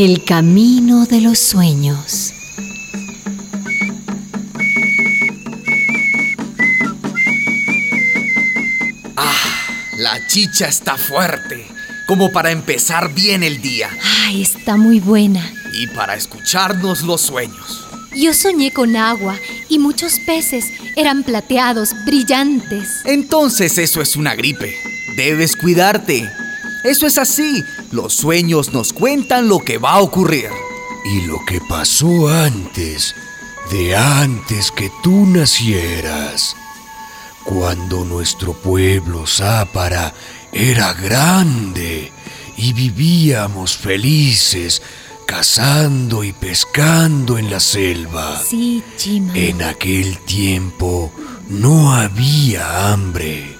El camino de los sueños. Ah, la chicha está fuerte, como para empezar bien el día Ay, está muy buena. y para escucharnos los sueños. Yo soñé con agua y muchos peces. Eran plateados, brillantes. Entonces eso es una gripe. Debes cuidarte. Eso es así. Los sueños nos cuentan lo que va a ocurrir. Y lo que pasó antes, de antes que tú nacieras, cuando nuestro pueblo Zápara era grande y vivíamos felices cazando y pescando en la selva. Sí, Chima. En aquel tiempo no había hambre.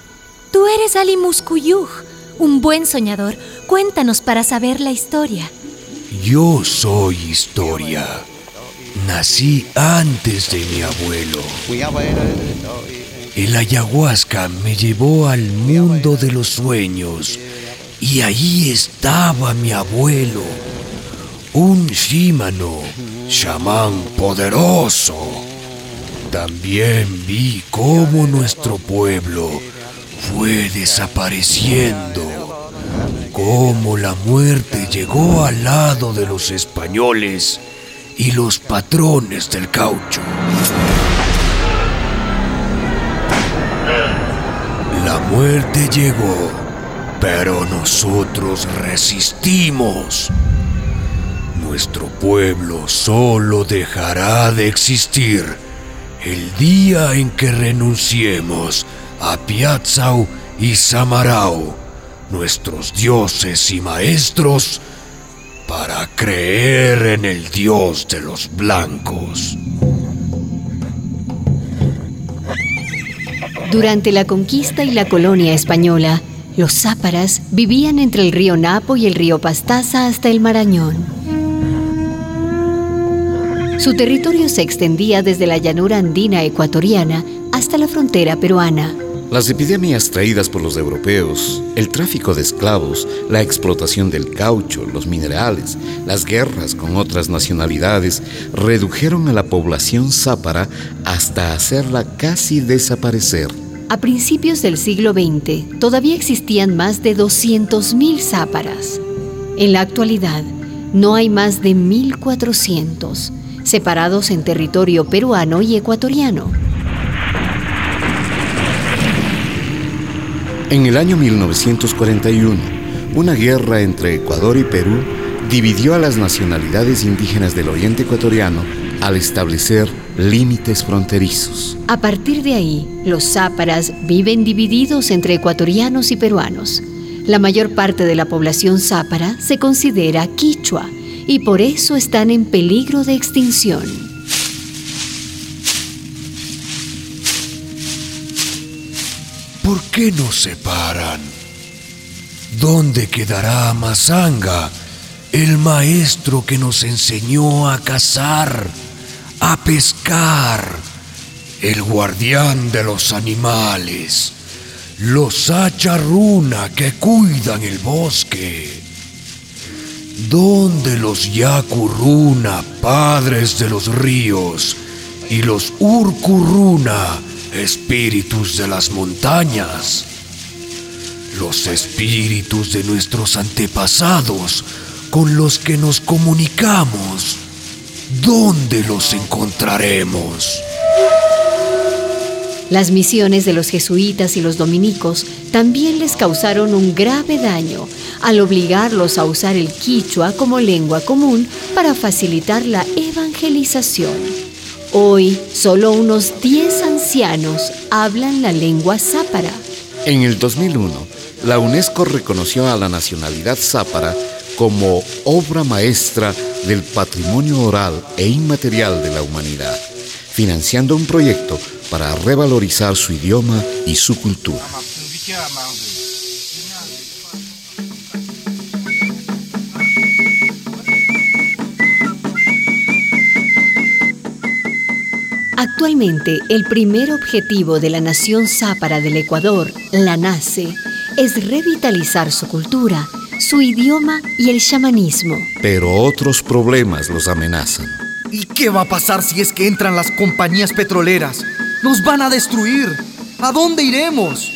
Tú eres Ali Muskuyuj, un buen soñador. Cuéntanos para saber la historia. Yo soy historia. Nací antes de mi abuelo. El ayahuasca me llevó al mundo de los sueños y ahí estaba mi abuelo, un shimano, chamán poderoso. También vi cómo nuestro pueblo fue desapareciendo, cómo la muerte llegó al lado de los españoles y los patrones del caucho. La muerte llegó, pero nosotros resistimos. Nuestro pueblo solo dejará de existir el día en que renunciemos a Piazzau y Samarau, nuestros dioses y maestros, para creer en el dios de los blancos. Durante la conquista y la colonia española, los záparas vivían entre el río Napo y el río Pastaza hasta el Marañón. Su territorio se extendía desde la llanura andina ecuatoriana hasta la frontera peruana. Las epidemias traídas por los europeos, el tráfico de esclavos, la explotación del caucho, los minerales, las guerras con otras nacionalidades redujeron a la población zápara hasta hacerla casi desaparecer. A principios del siglo XX todavía existían más de 200.000 záparas. En la actualidad no hay más de 1.400, separados en territorio peruano y ecuatoriano. En el año 1941, una guerra entre Ecuador y Perú dividió a las nacionalidades indígenas del oriente ecuatoriano al establecer límites fronterizos. A partir de ahí, los záparas viven divididos entre ecuatorianos y peruanos. La mayor parte de la población zápara se considera quichua y por eso están en peligro de extinción. ¿Por qué nos separan? ¿Dónde quedará Mazanga, el maestro que nos enseñó a cazar, a pescar, el guardián de los animales, los acharruna que cuidan el bosque? ¿Dónde los Yakurruna, padres de los ríos, y los Urkurruna, espíritus de las montañas? Los espíritus de nuestros antepasados con los que nos comunicamos. ¿Dónde los encontraremos? Las misiones de los jesuitas y los dominicos también les causaron un grave daño al obligarlos a usar el quichua como lengua común para facilitar la evangelización. Hoy, solo unos 10 ancianos hablan la lengua zápara. En el 2001, la UNESCO reconoció a la nacionalidad zápara como obra maestra del patrimonio oral e inmaterial de la humanidad, financiando un proyecto para revalorizar su idioma y su cultura. Actualmente, el primer objetivo de la nación zápara del Ecuador, la NACE, es revitalizar su cultura, su idioma y el chamanismo. Pero otros problemas los amenazan. ¿Y qué va a pasar si es que entran las compañías petroleras? ¡Nos van a destruir! ¿A dónde iremos?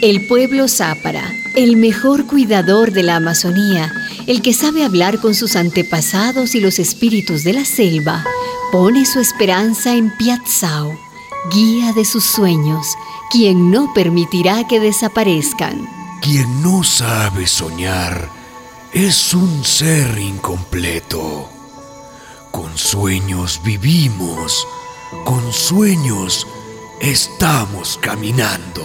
El pueblo zápara, el mejor cuidador de la Amazonía, el que sabe hablar con sus antepasados y los espíritus de la selva, pone su esperanza en Piazzao, guía de sus sueños, quien no permitirá que desaparezcan. Quien no sabe soñar es un ser incompleto. Con sueños vivimos, con sueños estamos caminando.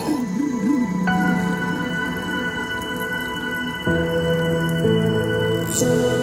us.